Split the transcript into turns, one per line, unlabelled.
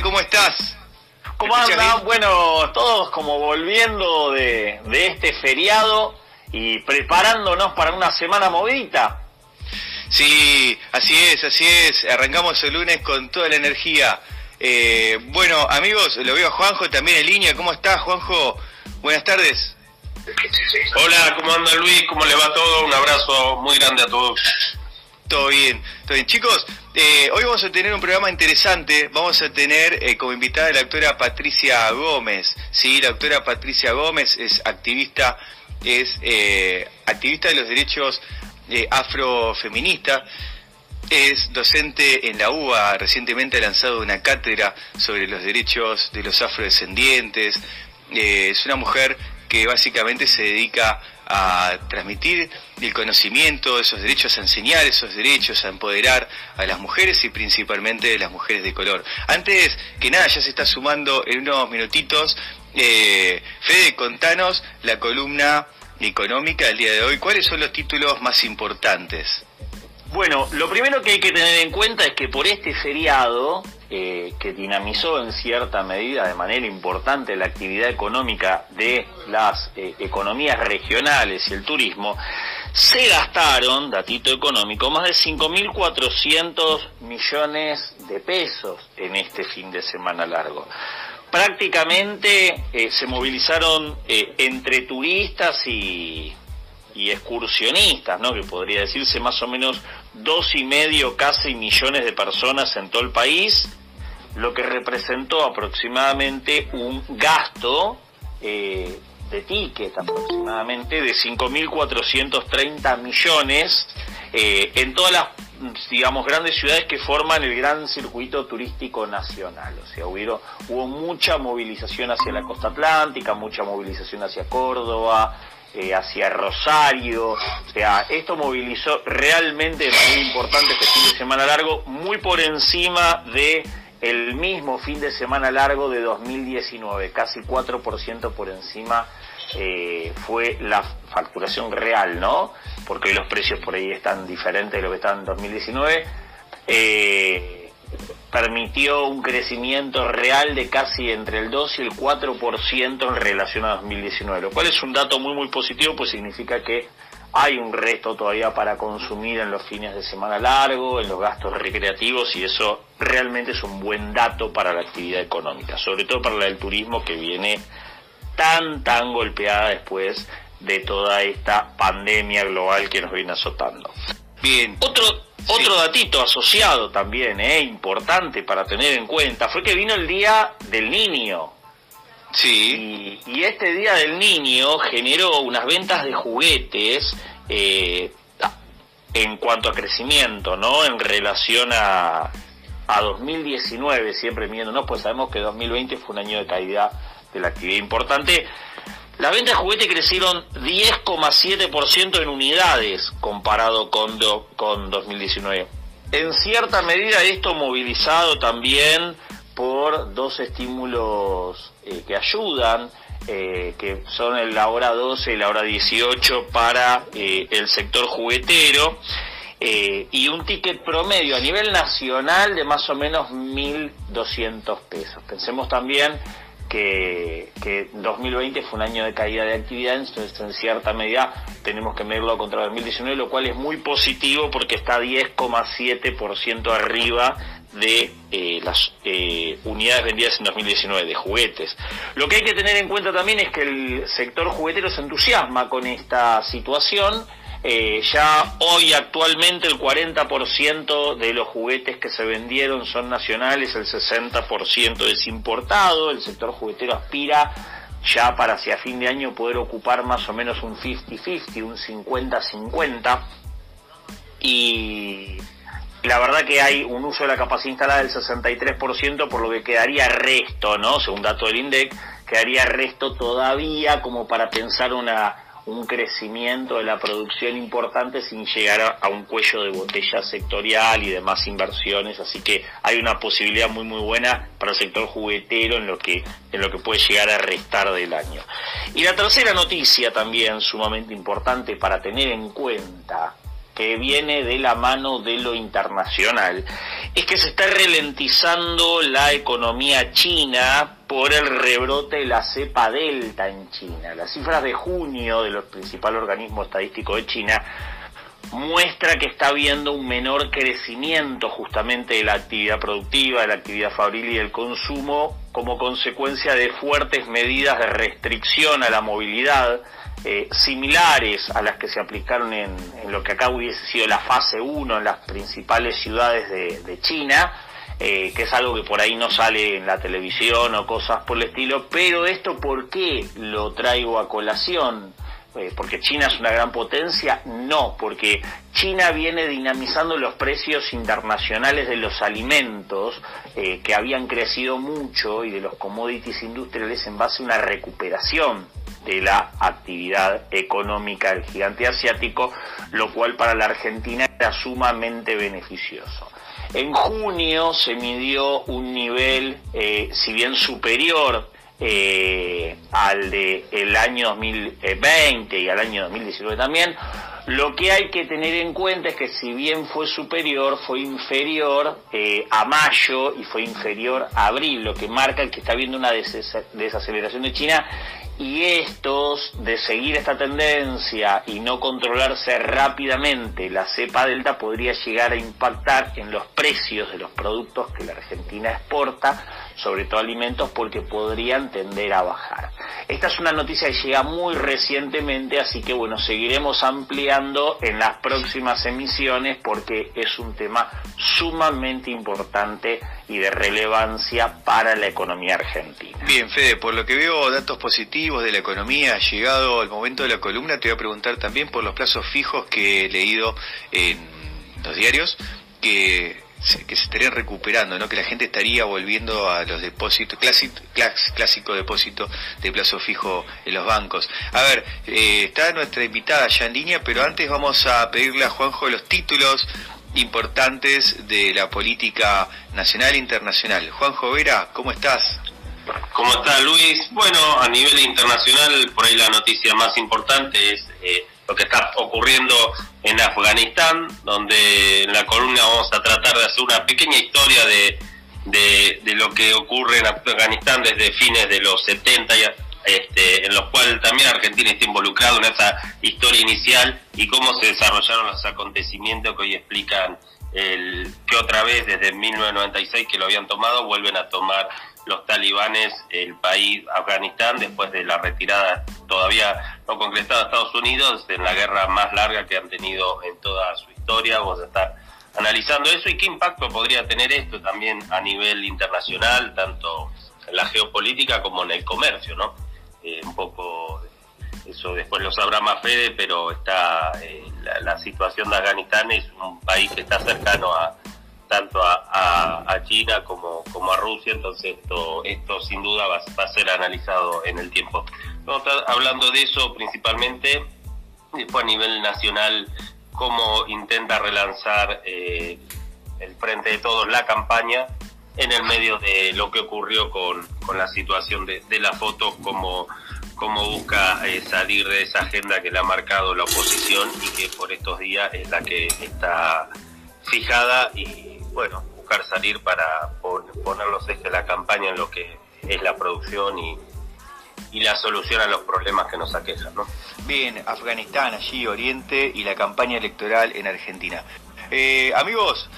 ¿cómo estás?
¿Cómo andan? Bueno, todos como volviendo de, de este feriado y preparándonos para una semana movidita.
Sí, así es, así es. Arrancamos el lunes con toda la energía. Eh, bueno, amigos, lo veo a Juanjo también en línea. ¿Cómo estás, Juanjo? Buenas tardes.
Hola, ¿cómo anda Luis? ¿Cómo le va todo? Un abrazo muy grande a todos.
Todo bien, todo bien. Chicos, eh, hoy vamos a tener un programa interesante. Vamos a tener eh, como invitada la doctora Patricia Gómez. Sí, la doctora Patricia Gómez es activista, es eh, activista de los derechos afrofeministas. Es docente en la UBA, recientemente ha lanzado una cátedra sobre los derechos de los afrodescendientes. es una mujer que básicamente se dedica a transmitir el conocimiento, esos derechos, a enseñar esos derechos, a empoderar a las mujeres y principalmente las mujeres de color. Antes que nada, ya se está sumando en unos minutitos. Eh, Fede, contanos la columna económica del día de hoy. ¿Cuáles son los títulos más importantes?
Bueno, lo primero que hay que tener en cuenta es que por este feriado, eh, que dinamizó en cierta medida, de manera importante, la actividad económica de las eh, economías regionales y el turismo, se gastaron, datito económico, más de 5.400 millones de pesos en este fin de semana largo. Prácticamente eh, se movilizaron entre turistas y y excursionistas, ¿no? que podría decirse más o menos dos y medio casi millones de personas en todo el país, lo que representó aproximadamente un gasto eh, de tickets aproximadamente de 5.430 millones eh, en todas las digamos grandes ciudades que forman el gran circuito turístico nacional o sea hubo, hubo mucha movilización hacia la costa atlántica mucha movilización hacia Córdoba eh, hacia Rosario. O sea, esto movilizó realmente manera importante este fin de semana largo, muy por encima de el mismo fin de semana largo de 2019, casi 4% por encima eh, fue la facturación real, ¿no? Porque los precios por ahí están diferentes de lo que estaban en 2019. Eh, permitió un crecimiento real de casi entre el 2 y el 4% en relación a 2019, lo cual es un dato muy muy positivo, pues significa que hay un resto todavía para consumir en los fines de semana largo, en los gastos recreativos y eso realmente es un buen dato para la actividad económica, sobre todo para la del turismo que viene tan tan golpeada después de toda esta pandemia global que nos viene azotando. Bien. Otro otro datito asociado también, eh, importante para tener en cuenta, fue que vino el Día del Niño. Sí. Y, este Día del Niño generó unas ventas de juguetes eh, en cuanto a crecimiento, ¿no? En relación a, a 2019, siempre ¿no? pues sabemos que 2020 fue un año de caída de la actividad importante. Las ventas de juguete crecieron 10,7% en unidades comparado con, con 2019. En cierta medida esto movilizado también por dos estímulos eh, que ayudan, eh, que son la hora 12 y la hora 18 para eh, el sector juguetero, y un ticket promedio a nivel nacional de más o menos 1.200 pesos. Pensemos también que, que 2020 fue un año de caída de actividad, entonces en cierta medida tenemos que medirlo contra 2019, lo cual es muy positivo porque está 10,7% arriba de eh, las eh, unidades vendidas en 2019 de juguetes. Lo que hay que tener en cuenta también es que el sector juguetero se entusiasma con esta situación eh, ya hoy actualmente el 40% de los juguetes que se vendieron son nacionales, el 60% es importado, el sector juguetero aspira ya para hacia fin de año poder ocupar más o menos un 50-50, un 50-50 y la verdad que hay un uso de la capacidad instalada del 63%, por lo que quedaría resto, ¿no? Según dato del INDEC, quedaría resto todavía como para pensar una un crecimiento de la producción importante sin llegar a, un cuello de botella sectorial y demás inversiones, así que hay una posibilidad muy muy buena para el sector juguetero en lo que en lo que puede llegar a restar del año. Y la tercera noticia también sumamente importante para tener en cuenta viene de la mano de lo internacional, es que se está ralentizando la economía china por el rebrote de la cepa delta en China. Las cifras de junio del principal organismo estadístico de China muestra que está habiendo un menor crecimiento justamente de la actividad productiva, de la actividad fabril y del consumo como consecuencia de fuertes medidas de restricción a la movilidad, eh, similares a las que se aplicaron en, lo que acá hubiese sido la fase 1 en las principales ciudades de, China, eh, que es algo que por ahí no sale en la televisión o cosas por el estilo, pero esto ¿por qué lo traigo a colación? Eh, porque China es una gran potencia, no, porque China viene dinamizando los precios internacionales de los alimentos eh, que habían crecido mucho y de los commodities industriales en base a una recuperación de la actividad económica del gigante asiático, lo cual para la Argentina era sumamente beneficioso. En junio se midió un nivel, eh, si bien superior eh, al de el año 2020 y al año 2019 también. Lo que hay que tener en cuenta es que si bien fue superior, fue inferior eh, a mayo y fue inferior a abril, lo que marca que está habiendo una desaceleración de China y estos, de seguir esta tendencia y no controlarse rápidamente la cepa delta, podría llegar a impactar en los precios de los productos que la Argentina exporta, sobre todo alimentos, porque podrían tender a bajar. Esta es una noticia que llega muy recientemente, así que bueno, seguiremos ampliando en las próximas emisiones porque es un tema sumamente importante y de relevancia para la economía argentina.
Bien, Fede, por lo que veo datos positivos de la economía, ha llegado el momento de la columna, te voy a preguntar también por los plazos fijos que he leído en los diarios, que que se estarían recuperando, ¿no? que la gente estaría volviendo a los depósitos, clásico, clásico depósito de plazo fijo en los bancos. A ver, eh, está nuestra invitada ya en línea, pero antes vamos a pedirle a Juanjo los títulos importantes de la política nacional e internacional. Juanjo Vera, ¿cómo estás?
¿Cómo está Luis? Bueno, a nivel internacional, por ahí la noticia más importante es eh, lo que está ocurriendo en Afganistán, donde en la columna vamos a tratar de hacer una pequeña historia de, de, lo que ocurre en Afganistán desde fines de los 70 este, en los cuales también Argentina está involucrado en esa historia inicial y cómo se desarrollaron los acontecimientos que hoy explican el, que otra vez desde 1996 que lo habían tomado vuelven a tomar los talibanes el país Afganistán después de la retirada todavía no concretada de Estados Unidos en la guerra más larga que han tenido en toda su historia. Vamos a estar analizando eso y qué impacto podría tener esto también a nivel internacional, tanto en la geopolítica como en el comercio, ¿no? Eh, un poco eso después lo sabrá más Fede, pero está eh, la situación de Afganistán es un país que está cercano a tanto a, China como, como a Rusia, entonces esto, esto sin duda va, a ser analizado en el tiempo. Vamos a estar hablando de eso principalmente, después a nivel nacional, cómo intenta relanzar eh, el Frente de Todos la campaña en el medio de lo que ocurrió con, con la situación de, de las fotos, cómo, cómo busca eh, salir de esa agenda que le ha marcado la oposición y que por estos días es la que está fijada y bueno, buscar salir para poner los ejes de la campaña en lo que es la producción y, y la solución a los problemas que nos aquejan. ¿no?
Bien, Afganistán, allí Oriente y la campaña electoral en Argentina. Eh, amigos,